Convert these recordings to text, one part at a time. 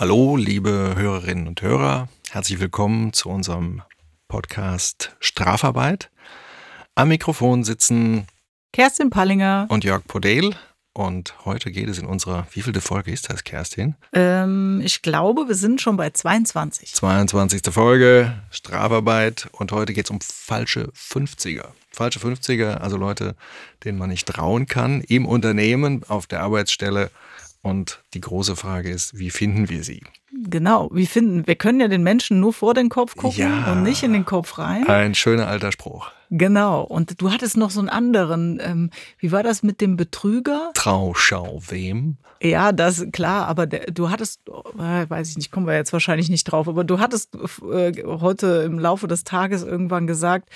Hallo, liebe Hörerinnen und Hörer. Herzlich willkommen zu unserem Podcast Strafarbeit. Am Mikrofon sitzen Kerstin Pallinger und Jörg Podel. Und heute geht es in unserer, wie vielte Folge ist das, Kerstin? Ähm, ich glaube, wir sind schon bei 22. 22. Folge, Strafarbeit. Und heute geht es um falsche 50er. Falsche 50er, also Leute, denen man nicht trauen kann, im Unternehmen, auf der Arbeitsstelle. Und die große Frage ist, wie finden wir sie? Genau, wie finden, wir können ja den Menschen nur vor den Kopf gucken Ja. und nicht in den Kopf rein. Ein schöner alter Spruch. Genau, und du hattest noch so einen anderen, ähm, wie war das mit dem Betrüger? Trauschau wem? Ja, das klar, aber der, du hattest, äh, weiß ich nicht, kommen wir jetzt wahrscheinlich nicht drauf, aber du hattest äh, heute im Laufe des Tages irgendwann gesagt,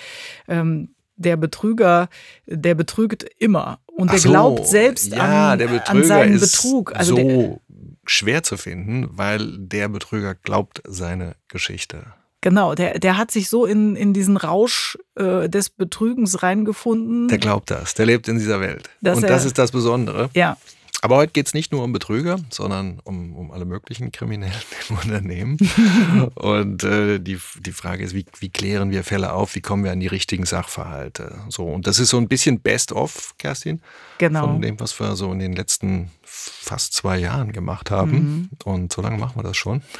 ähm, der Betrüger, der betrügt immer und der Ach so, glaubt selbst ja, an, der an Betrüger seinen ist Betrug. Also der, so schwer zu finden, weil der Betrüger glaubt seine Geschichte. genau, der, der hat sich so in, in diesen Rausch äh, des Betrügens reingefunden. Der glaubt das, der lebt in dieser Welt. Und das ist das Besondere. ja, Aber heute geht es nicht nur um Betrüger, sondern um, um alle möglichen Kriminellen im Unternehmen. Und äh, die, die Frage ist, wie, wie klären wir Fälle auf, wie kommen wir an die richtigen Sachverhalte? So, und das ist so ein bisschen Best-of, Kerstin, genau. von dem, was wir so in den letzten fast zwei Jahren gemacht haben. Und so lange machen wir das schon.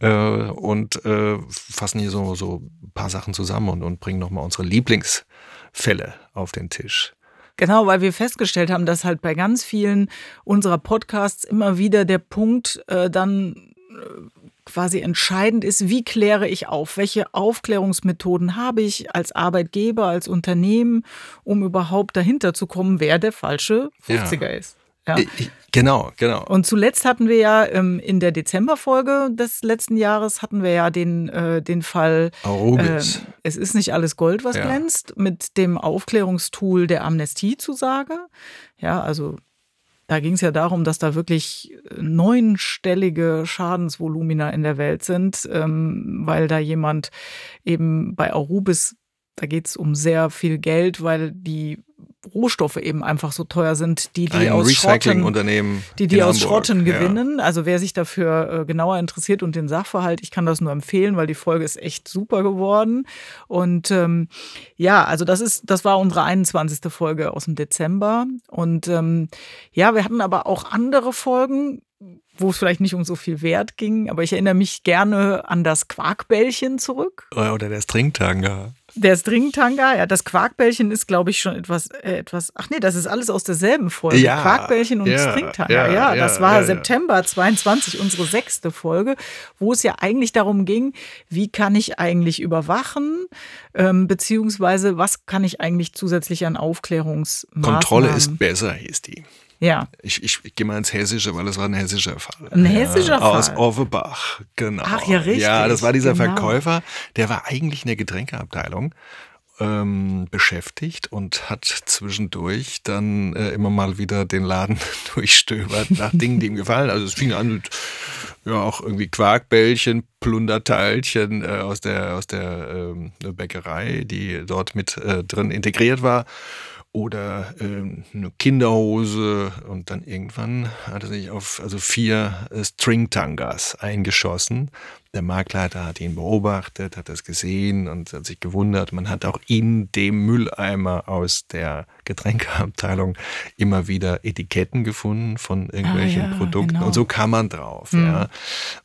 Äh, und äh, fassen hier so, so ein paar Sachen zusammen und, und bringen nochmal unsere Lieblingsfälle auf den Tisch. Genau, weil wir festgestellt haben, dass halt bei ganz vielen unserer Podcasts immer wieder der Punkt äh, dann äh, quasi entscheidend ist, wie kläre ich auf? Welche Aufklärungsmethoden habe ich als Arbeitgeber, als Unternehmen, um überhaupt dahinter zu kommen, wer der falsche Ja. 50er ist? Ja. Ich- Genau, genau. Und zuletzt hatten wir ja ähm, in der Dezemberfolge des letzten Jahres hatten wir ja den, äh, den Fall ähm, Es ist nicht alles Gold, was Ja. glänzt, mit dem Aufklärungstool der Amnestiezusage. Ja, also da ging es ja darum, dass da wirklich neunstellige Schadensvolumina in der Welt sind, ähm, weil da jemand eben bei Arubis, da geht es um sehr viel Geld, weil die Rohstoffe eben einfach so teuer sind, die die Ein aus Schrotten die die aus Hamburg. Schrotten Ja. gewinnen. Also wer sich dafür äh, genauer interessiert und den Sachverhalt, ich kann das nur empfehlen, weil die Folge ist echt super geworden. Und ähm, ja, also das ist, das war unsere 21. Folge aus dem Dezember. Und ähm, ja, wir hatten aber auch andere Folgen, wo es vielleicht nicht um so viel Wert ging, aber ich erinnere mich gerne an das Quarkbällchen zurück. Oder der Stringtanga. Der Stringtanga, ja, das Quarkbällchen ist, glaube ich, schon etwas, äh, etwas, ach nee, das ist alles aus derselben Folge. Ja, Quarkbällchen und ja, Stringtanga, ja, ja, das war. September 22, unsere sechste Folge, wo es ja eigentlich darum ging, wie kann ich eigentlich überwachen, ähm, beziehungsweise was kann ich eigentlich zusätzlich an Aufklärungsmaßnahmen. Kontrolle ist besser, hieß die. Ja, Ich, ich, ich gehe mal ins Hessische, weil es war ein hessischer Fall. Ein hessischer Aus Fall. Offenbach, genau. Ach ja, richtig, Ja, das war dieser genau. Verkäufer, der war eigentlich in der Getränkeabteilung ähm, beschäftigt und hat zwischendurch dann äh, immer mal wieder den Laden durchstöbert nach Dingen, die ihm gefallen. Also es fing an mit ja auch irgendwie Quarkbällchen, Plunderteilchen äh, aus der aus der ähm, Bäckerei, die dort mit äh, drin integriert war oder ähm, eine Kinderhose und dann irgendwann hat er sich auf also vier äh, Stringtangas eingeschossen. Der Marktleiter hat ihn beobachtet, hat das gesehen und hat sich gewundert. Man hat auch in dem Mülleimer aus der Getränkeabteilung immer wieder Etiketten gefunden von irgendwelchen Ah ja, Produkten genau. und so kam man drauf. Mhm. Ja.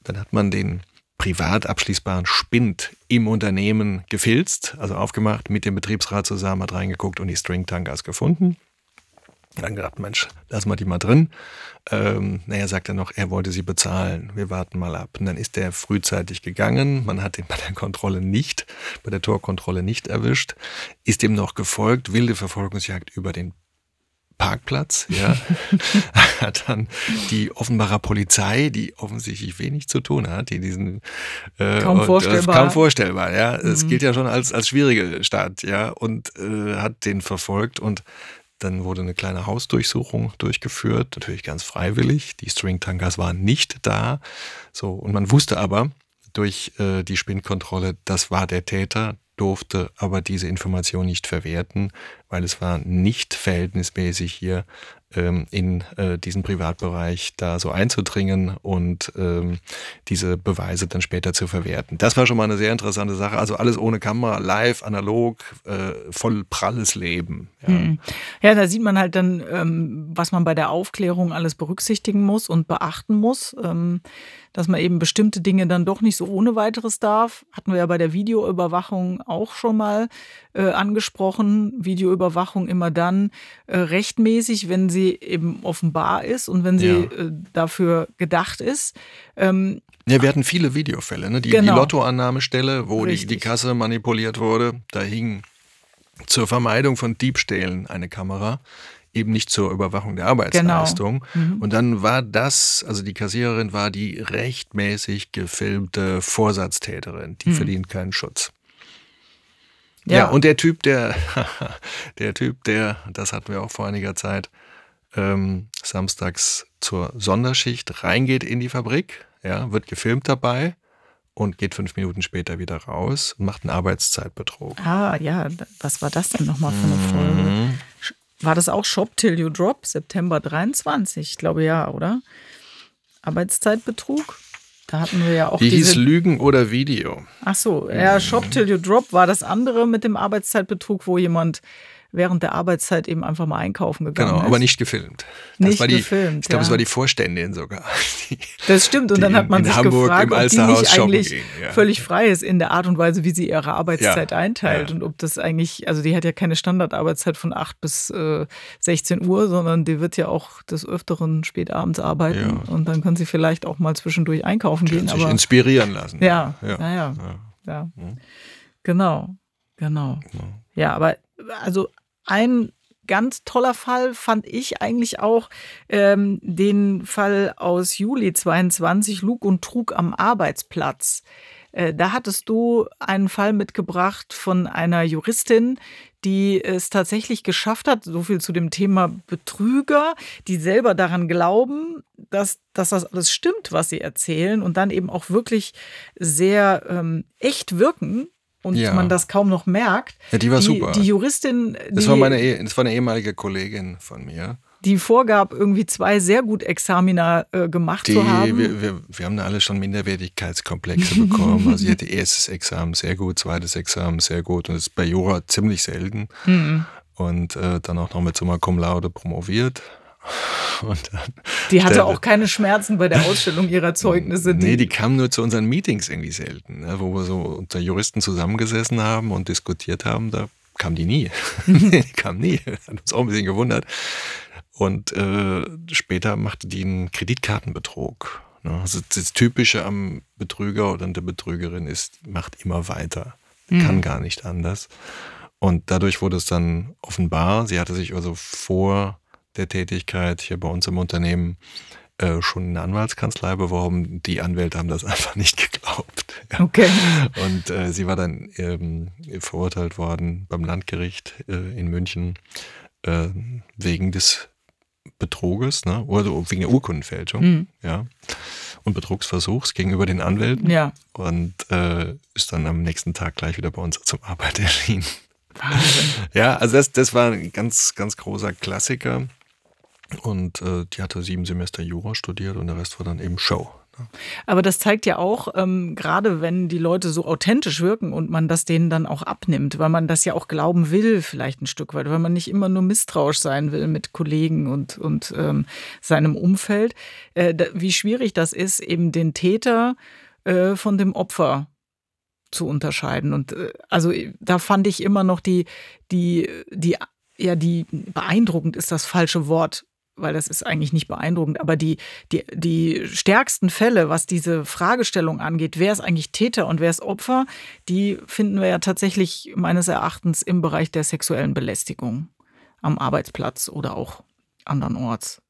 Dann hat man den privat abschließbaren Spind im Unternehmen gefilzt, also aufgemacht, mit dem Betriebsrat zusammen, hat reingeguckt und die Stringtangas gefunden. Dann gedacht, Mensch, lass mal die mal drin. Ähm, naja, sagt er noch, er wollte sie bezahlen. Wir warten mal ab. Und dann ist er frühzeitig gegangen. Man hat ihn bei der Kontrolle nicht, bei der Torkontrolle nicht erwischt. Ist ihm noch gefolgt, wilde Verfolgungsjagd über den Parkplatz, ja, hat dann die Offenbarer Polizei, die offensichtlich wenig zu tun hat, die diesen äh, Kaum und, vorstellbar. Äh, kaum vorstellbar, ja. Es Mhm. gilt ja schon als als schwierige Stadt, ja, und äh, hat den verfolgt und dann wurde eine kleine Hausdurchsuchung durchgeführt, natürlich ganz freiwillig. Die Stringtankers waren nicht da, so und man wusste aber durch äh, die Spindkontrolle, das war der Täter, durfte aber diese Information nicht verwerten, weil es war nicht verhältnismäßig hier ähm, in äh, diesen Privatbereich da so einzudringen und ähm, diese Beweise dann später zu verwerten. Das war schon mal eine sehr interessante Sache. Also alles ohne Kamera, live, analog, äh, voll pralles Leben. Ja. Hm. ja, da sieht man halt dann, ähm, was man bei der Aufklärung alles berücksichtigen muss und beachten muss. Ähm, dass man eben bestimmte Dinge dann doch nicht so ohne weiteres darf. Hatten wir ja bei der Videoüberwachung auch schon mal äh, angesprochen. Videoüberwachung immer dann äh, rechtmäßig, wenn sie eben offenbar ist und wenn sie ja. äh, dafür gedacht ist. Ähm, ja, wir hatten viele Videofälle. Ne? Die, genau. die Lottoannahmestelle, wo die, die Kasse manipuliert wurde, da hing zur Vermeidung von Diebstählen eine Kamera eben nicht zur Überwachung der Arbeitsleistung. Genau. Mhm. Und dann war das, also die Kassiererin war die rechtmäßig gefilmte Vorsatztäterin, die mhm. verdient keinen Schutz. Ja. ja, und der Typ, der, der Typ, der, das hatten wir auch vor einiger Zeit, ähm, samstags zur Sonderschicht reingeht in die Fabrik, ja, wird gefilmt dabei und geht fünf Minuten später wieder raus und macht einen Arbeitszeitbetrug. Ah, ja, was war das denn nochmal für eine Folge? Mhm. War das auch Shop Till You Drop, September 23? Ich glaube ja, oder? Arbeitszeitbetrug? Da hatten wir ja auch. Die hieß Lügen oder Video. Ach so, ja, Shop Till You Drop war das andere mit dem Arbeitszeitbetrug, wo jemand während der Arbeitszeit eben einfach mal einkaufen gegangen genau, ist. aber nicht gefilmt. Das nicht die, gefilmt. Ich glaube, ja. es war die Vorständin sogar. Die, das stimmt. Und dann hat man sich Hamburg gefragt, ob die nicht eigentlich ging, ja. völlig frei ist in der Art und Weise, wie sie ihre Arbeitszeit ja, einteilt. Und ob das eigentlich, also die hat ja keine Standardarbeitszeit von 8 bis äh, 16 Uhr, sondern die wird ja auch des Öfteren spät abends arbeiten. Und dann kann sie vielleicht auch mal zwischendurch einkaufen gehen. Sich aber, inspirieren lassen. Ja, ja, ja. ja. Genau, genau. Ja, aber also ein ganz toller Fall fand ich eigentlich auch ähm, den Fall aus Juli 22, Lug und Trug am Arbeitsplatz. Äh, da hattest du einen Fall mitgebracht von einer Juristin, die es tatsächlich geschafft hat, so viel zu dem Thema Betrüger, die selber daran glauben, dass, dass das alles stimmt, was sie erzählen und dann eben auch wirklich sehr ähm, echt wirken und ja. man das kaum noch merkt. Ja, die war die, super. Die Juristin. Das, war meine, das war eine ehemalige Kollegin von mir. Die vorgab, irgendwie zwei sehr gut Examina äh, gemacht die, zu haben. Wir, wir, wir haben da alle schon Minderwertigkeitskomplexe bekommen. Also sie hatte erstes Examen sehr gut, zweites Examen sehr gut und das ist bei Jura ziemlich selten. Mhm. Und äh, dann auch noch mit Summa Cum Laude promoviert. die hatte auch keine Schmerzen bei der Ausstellung ihrer Zeugnisse. Nee, die kam nur zu unseren Meetings irgendwie selten, ne, wo wir so unter Juristen zusammengesessen haben und diskutiert haben. Da kam die nie. die kam nie. Hat uns auch ein bisschen gewundert. Und äh, später machte die einen Kreditkartenbetrug. Ne? Also das Typische am Betrüger oder an der Betrügerin ist, macht immer weiter. Mhm. Kann gar nicht anders. Und dadurch wurde es dann offenbar, sie hatte sich also vor der Tätigkeit hier bei uns im Unternehmen äh, schon eine Anwaltskanzlei beworben. Die Anwälte haben das einfach nicht geglaubt. Ja. Okay. Und äh, sie war dann ähm, verurteilt worden beim Landgericht äh, in München äh, wegen des Betruges, ne? oder wegen der Urkundenfälschung, mhm. ja, und Betrugsversuchs gegenüber den Anwälten. Ja. Und äh, ist dann am nächsten Tag gleich wieder bei uns zum Arbeit erschienen. Wahnsinn. Ja, also das, das war ein ganz, ganz großer Klassiker. Und äh, die hatte sieben Semester Jura studiert und der Rest war dann eben Show. Ne? Aber das zeigt ja auch, ähm, gerade wenn die Leute so authentisch wirken und man das denen dann auch abnimmt, weil man das ja auch glauben will, vielleicht ein Stück weit, weil man nicht immer nur misstrauisch sein will mit Kollegen und, und ähm, seinem Umfeld, äh, wie schwierig das ist, eben den Täter äh, von dem Opfer zu unterscheiden. Und äh, also da fand ich immer noch die, die, die, ja, die beeindruckend ist das falsche Wort weil das ist eigentlich nicht beeindruckend, aber die, die, die stärksten Fälle, was diese Fragestellung angeht, wer ist eigentlich Täter und wer ist Opfer, die finden wir ja tatsächlich meines Erachtens im Bereich der sexuellen Belästigung am Arbeitsplatz oder auch andernorts.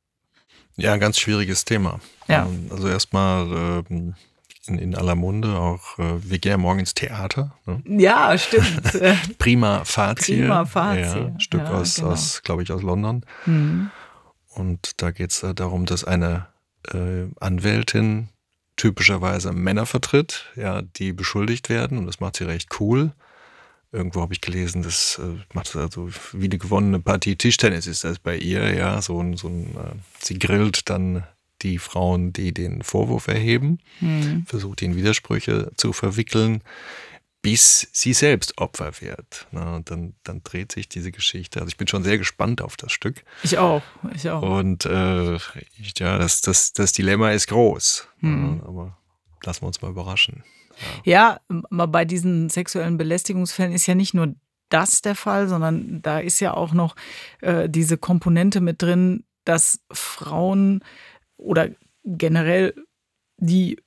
Ja, ein ganz schwieriges Thema. Ja. Ähm, also erstmal ähm, in, in aller Munde auch, äh, wir gehen ja morgen ins Theater. Ne? Ja, stimmt. Prima Fazie. Prima Fazie. Ja, Stück ja, aus, genau. aus glaube ich, aus London. Mhm. Und da geht es darum, dass eine äh, Anwältin typischerweise Männer vertritt, ja, die beschuldigt werden, und das macht sie recht cool, irgendwo habe ich gelesen, das äh, macht also wie eine gewonnene Partie Tischtennis ist das bei ihr, ja, so ein, so ein äh, sie grillt dann die Frauen, die den Vorwurf erheben, mhm. versucht ihn Widersprüche zu verwickeln, bis sie selbst Opfer wird. Na, und dann, dann dreht sich diese Geschichte. Also ich bin schon sehr gespannt auf das Stück. Ich auch, ich auch. Und äh, ja, das, das, das Dilemma ist groß. Ja, aber lassen wir uns mal überraschen. Ja. ja, bei diesen sexuellen Belästigungsfällen ist ja nicht nur das der Fall, sondern da ist ja auch noch äh, diese Komponente mit drin, dass Frauen oder generell die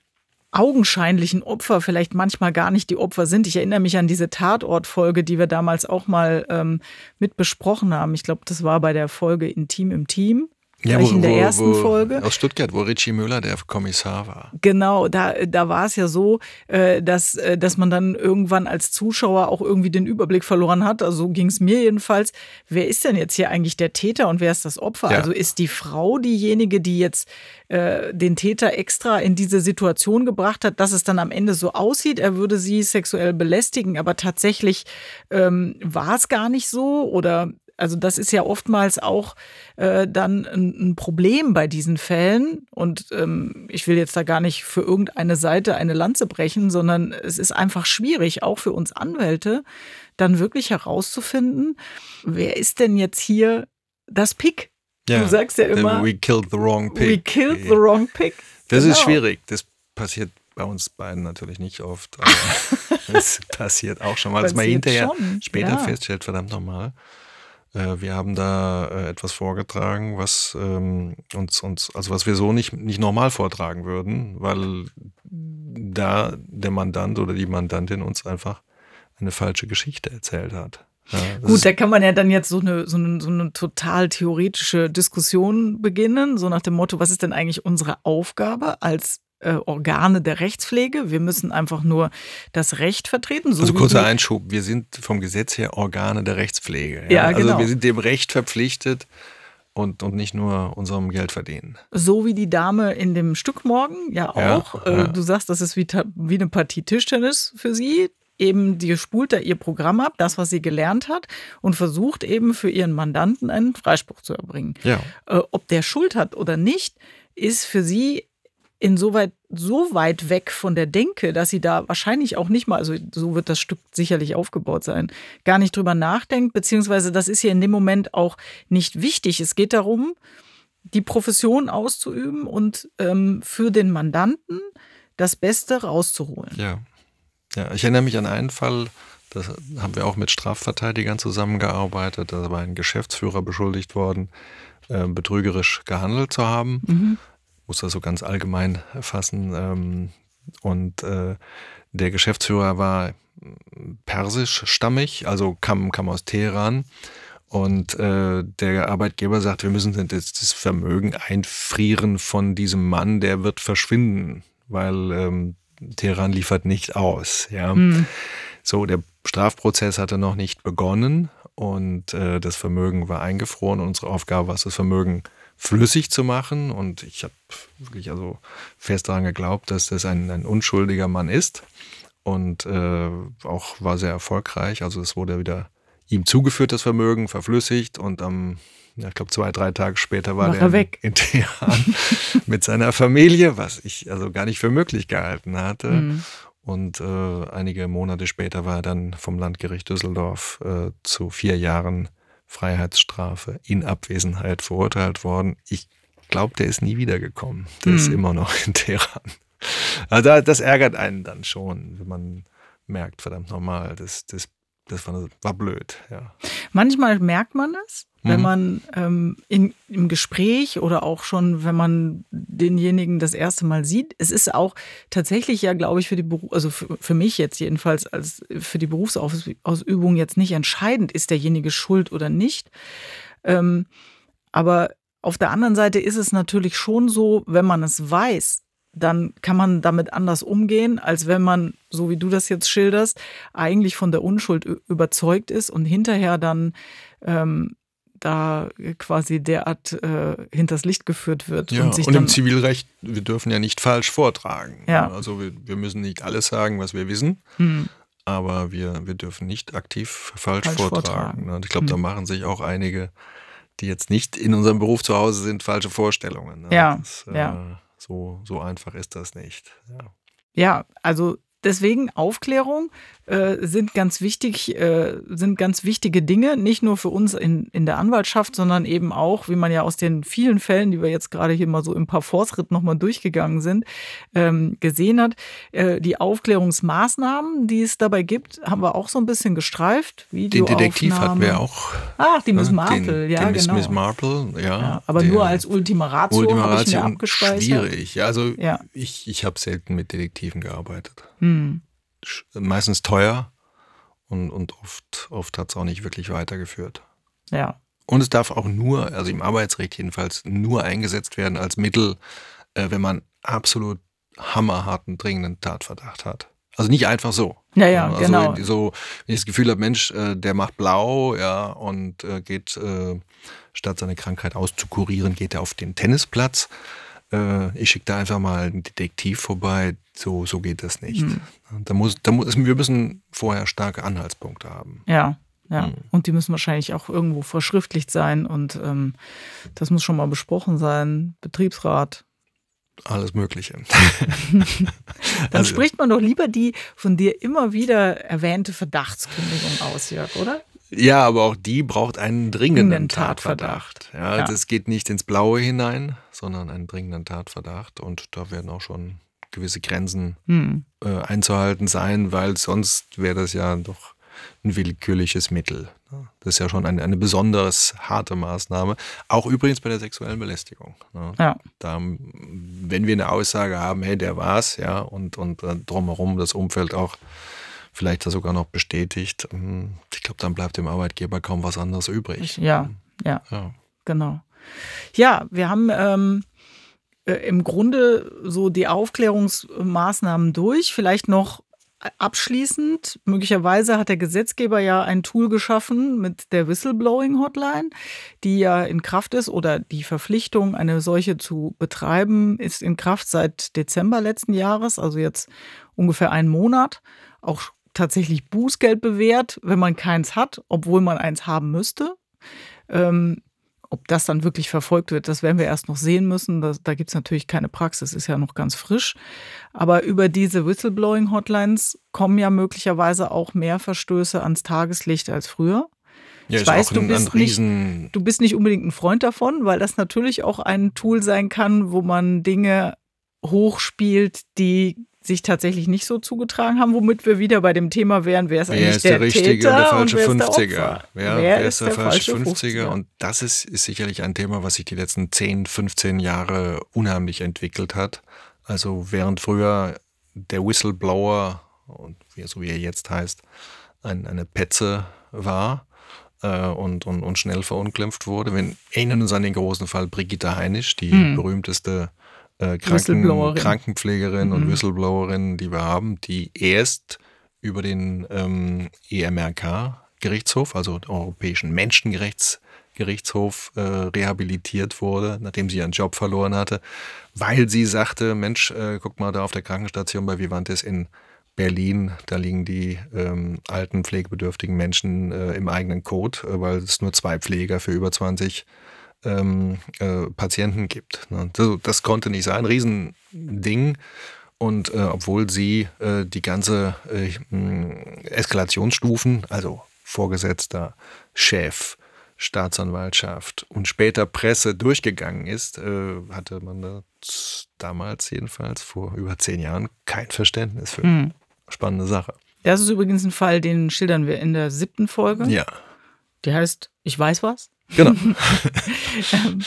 augenscheinlichen Opfer vielleicht manchmal gar nicht die Opfer sind. Ich erinnere mich an diese Tatortfolge, die wir damals auch mal ähm, mit besprochen haben. Ich glaube, das war bei der Folge Intim im Team. Ja, wo, in der wo, ersten wo, Folge. Aus Stuttgart, wo Richie Müller der Kommissar war. Genau, da, da war es ja so, äh, dass, äh, dass man dann irgendwann als Zuschauer auch irgendwie den Überblick verloren hat. Also so ging es mir jedenfalls. Wer ist denn jetzt hier eigentlich der Täter und wer ist das Opfer? Ja. Also ist die Frau diejenige, die jetzt äh, den Täter extra in diese Situation gebracht hat, dass es dann am Ende so aussieht, er würde sie sexuell belästigen, aber tatsächlich ähm, war es gar nicht so oder also das ist ja oftmals auch äh, dann ein, ein, Problem bei diesen Fällen. Und ähm, ich will jetzt da gar nicht für irgendeine Seite eine Lanze brechen, sondern es ist einfach schwierig, auch für uns Anwälte, dann wirklich herauszufinden, wer ist denn jetzt hier das Pick? Ja, du sagst ja immer, we killed the wrong pick. We killed the wrong pick. Das genau. ist schwierig. Das passiert bei uns beiden natürlich nicht oft. das passiert auch schon mal, dass man hinterher schon. später ja. feststellt, verdammt nochmal. Äh, wir haben da äh, etwas vorgetragen, was ähm, uns, uns, also was wir so nicht, nicht normal vortragen würden, weil da der Mandant oder die Mandantin uns einfach eine falsche Geschichte erzählt hat. Ja, Gut, da kann man ja dann jetzt so eine, so, eine, so eine total theoretische Diskussion beginnen, so nach dem Motto, was ist denn eigentlich unsere Aufgabe als äh, Organe der Rechtspflege. Wir müssen einfach nur das Recht vertreten. So also kurzer Einschub, wir sind vom Gesetz her Organe der Rechtspflege. Ja, ja also genau. wir sind dem Recht verpflichtet und, und nicht nur unserem Geld verdienen. So wie die Dame in dem Stück morgen ja auch. Ja, äh, ja. Du sagst, das ist wie, wie eine Partie Tischtennis für sie eben, die spult da ihr Programm ab, das, was sie gelernt hat, und versucht eben für ihren Mandanten einen Freispruch zu erbringen. Ja. Äh, ob der Schuld hat oder nicht, ist für sie insoweit so weit weg von der Denke, dass sie da wahrscheinlich auch nicht mal, also so wird das Stück sicherlich aufgebaut sein, gar nicht drüber nachdenkt, beziehungsweise das ist ja in dem Moment auch nicht wichtig. Es geht darum, die Profession auszuüben und ähm, für den Mandanten das Beste rauszuholen. Ja. ja, ich erinnere mich an einen Fall, das haben wir auch mit Strafverteidigern zusammengearbeitet. Da war ein Geschäftsführer beschuldigt worden, äh, betrügerisch gehandelt zu haben. Mhm muss das so ganz allgemein fassen. Ähm, und äh, der Geschäftsführer war persisch-stammig, also kam, kam aus Teheran. Und äh, der Arbeitgeber sagt, wir müssen das, das, Vermögen einfrieren von diesem Mann, der wird verschwinden, weil ähm, Teheran liefert nicht aus. Ja. Mhm. So, der Strafprozess hatte noch nicht begonnen und äh, das Vermögen war eingefroren. Unsere Aufgabe war es, das Vermögen flüssig zu machen. Und ich habe wirklich also fest daran geglaubt, dass das ein, ein unschuldiger Mann ist. Und äh, auch war sehr erfolgreich. Also es wurde wieder ihm zugeführt, das Vermögen, verflüssigt und am, ja, ich glaube, zwei, drei Tage später war, war er weg. in Teheran mit seiner Familie, was ich also gar nicht für möglich gehalten hatte. Mhm. Und äh, einige Monate später war er dann vom Landgericht Düsseldorf äh, zu vier Jahren Freiheitsstrafe in Abwesenheit verurteilt worden. Ich glaube, der ist nie wiedergekommen. Der mhm. ist immer noch in Teheran. Also das ärgert einen dann schon, wenn man merkt, verdammt normal, das, das, das war, war blöd. Ja. Manchmal merkt man es, wenn mhm. man ähm, in, im Gespräch oder auch schon, wenn man denjenigen das erste Mal sieht, es ist auch tatsächlich ja, glaube ich, für die Beruf, also für, für, mich jetzt jedenfalls als für die Berufsausübung jetzt nicht entscheidend, ist derjenige schuld oder nicht. Ähm, aber auf der anderen Seite ist es natürlich schon so, wenn man es weiß, dann kann man damit anders umgehen, als wenn man, so wie du das jetzt schilderst, eigentlich von der Unschuld überzeugt ist und hinterher dann ähm, da quasi derart äh, hinters Licht geführt wird. Ja, und, sich und im Zivilrecht, wir dürfen ja nicht falsch vortragen. Ja. Also wir, wir müssen nicht alles sagen, was wir wissen. Hm. aber wir, wir dürfen nicht aktiv falsch, Falsch vortragen. vortragen. Und ich glaube, da Hm. machen sich auch einige, die jetzt nicht in unserem Beruf zu Hause sind, falsche Vorstellungen. ne? Ja, Das, äh, ja. So, so einfach ist das nicht. Ja. Ja, also deswegen Aufklärung äh, sind ganz wichtig, äh, sind ganz wichtige Dinge, nicht nur für uns in, in der Anwaltschaft, sondern eben auch, wie man ja aus den vielen Fällen, die wir jetzt gerade hier mal so im Parforce-Ritt nochmal durchgegangen sind, ähm, gesehen hat. Äh, die Aufklärungsmaßnahmen, die es dabei gibt, haben wir auch so ein bisschen gestreift. Den Detektiv hatten wir auch. Ach, die Miss ne? Marple, den, ja, den Miss, genau. Miss Marple, ja. ja, aber nur als Ultima Ratio, habe ich Ultima mir Ratio abgespeichert. schwierig. Ja, also Ja. ich, ich habe selten mit Detektiven gearbeitet. Hm. Meistens teuer und, und oft, oft hat es auch nicht wirklich weitergeführt. Ja, Und es darf auch nur, also im Arbeitsrecht jedenfalls, nur eingesetzt werden als Mittel, äh, wenn man absolut hammerharten, dringenden Tatverdacht hat. Also nicht einfach so. Ja, ja, also genau. So, wenn ich das Gefühl habe, Mensch, äh, der macht blau, ja, und äh, geht, äh, statt seine Krankheit auszukurieren, geht er auf den Tennisplatz. Äh, ich schicke da einfach mal einen Detektiv vorbei. So, so geht das nicht. Hm. Da muss, da muss, wir müssen vorher starke Anhaltspunkte haben. Ja, ja. Mhm. Und die müssen wahrscheinlich auch irgendwo verschriftlicht sein und ähm, das muss schon mal besprochen sein. Betriebsrat. Alles Mögliche. Dann Also- spricht man doch lieber die von dir immer wieder erwähnte Verdachtskündigung aus, Jörg, oder? Ja, aber auch die braucht einen dringenden Tatverdacht. Ja, Ja. Das geht nicht ins Blaue hinein, sondern einen dringenden Tatverdacht. Und da werden auch schon gewisse Grenzen Hm. äh, einzuhalten sein, weil sonst wäre das ja doch ein willkürliches Mittel. Das ist ja schon eine, eine besonders harte Maßnahme. Auch übrigens bei der sexuellen Belästigung. ne? Ja. Da, wenn wir eine Aussage haben, hey, der war's, ja, und, und äh, drumherum das Umfeld auch vielleicht sogar noch bestätigt, ähm, ich glaube, dann bleibt dem Arbeitgeber kaum was anderes übrig. Ja, ja, Ja. genau. Ja, wir haben ähm, äh, im Grunde so die Aufklärungsmaßnahmen durch. Vielleicht noch abschließend, möglicherweise hat der Gesetzgeber ja ein Tool geschaffen mit der Whistleblowing Hotline, die ja in Kraft ist oder die Verpflichtung, eine solche zu betreiben, ist in Kraft seit Dezember letzten Jahres, also jetzt ungefähr einen Monat. Auch tatsächlich Bußgeld bewährt, wenn man keins hat, obwohl man eins haben müsste. Ähm, ob das dann wirklich verfolgt wird, das werden wir erst noch sehen müssen. Das, da gibt es natürlich keine Praxis, ist ja noch ganz frisch. Aber über diese Whistleblowing-Hotlines kommen ja möglicherweise auch mehr Verstöße ans Tageslicht als früher. Ja, Ich weiß, du bist nicht-. Du bist nicht unbedingt ein Freund davon, weil das natürlich auch ein Tool sein kann, wo man Dinge hochspielt, die sich tatsächlich nicht so zugetragen haben, womit wir wieder bei dem Thema wären, wer ist Wer eigentlich ist der, richtige Täter und der falsche wer ist der 50er? Opfer? Ja, wer, ist der, falsche 50er? Und das ist, ist sicherlich ein Thema, was sich die letzten 10, 15 Jahre unheimlich entwickelt hat. Also während früher der Whistleblower, und so wie er jetzt heißt, ein, eine Petze war äh, und, und, und schnell verunglimpft wurde. Wir erinnern uns an den großen Fall Brigitte Heinisch, die Hm. berühmteste äh, Kranken, Whistleblowerin. Krankenpflegerin und Mhm. Whistleblowerin, die wir haben, die erst über den ähm, EMRK-Gerichtshof, also den Europäischen Menschenrechtsgerichtshof, äh, rehabilitiert wurde, nachdem sie ihren Job verloren hatte, weil sie sagte, Mensch, äh, guck mal da auf der Krankenstation bei Vivantes in Berlin, da liegen die ähm, alten pflegebedürftigen Menschen äh, im eigenen Code, äh, weil es nur zwei Pfleger für über 20 ähm, äh, Patienten gibt. Ne? Das, das konnte nicht sein, Riesending. Und äh, obwohl sie äh, die ganze äh, mh, Eskalationsstufen, also Vorgesetzter, Chef, Staatsanwaltschaft und später Presse durchgegangen ist, äh, hatte man das damals jedenfalls vor über zehn Jahren kein Verständnis für. Hm. Spannende Sache. Das ist übrigens ein Fall, den schildern wir in der siebten Folge. Ja, Die heißt Ich weiß was. Genau. Ähm,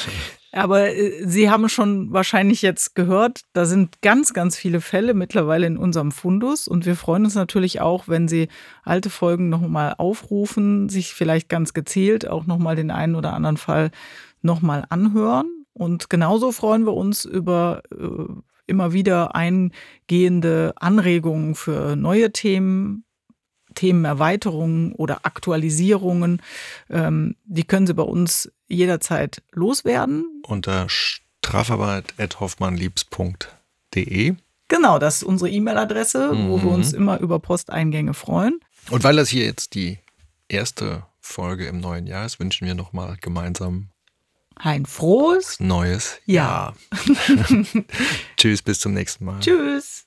Aber äh, Sie haben schon wahrscheinlich jetzt gehört, da sind ganz, ganz viele Fälle mittlerweile in unserem Fundus und wir freuen uns natürlich auch, wenn Sie alte Folgen nochmal aufrufen, sich vielleicht ganz gezielt auch nochmal den einen oder anderen Fall nochmal anhören. Und genauso freuen wir uns über äh, immer wieder eingehende Anregungen für neue Themen, Themenerweiterungen oder Aktualisierungen. Ähm, die können Sie bei uns jederzeit loswerden. Unter strafarbeit.hoffmannliebs.de Genau, das ist unsere E-Mail-Adresse, mhm. wo wir uns mhm. immer über Posteingänge freuen. Und weil das hier jetzt die erste Folge im neuen Jahr ist, wünschen wir nochmal gemeinsam ein frohes neues Jahr. Tschüss, bis zum nächsten Mal. Tschüss.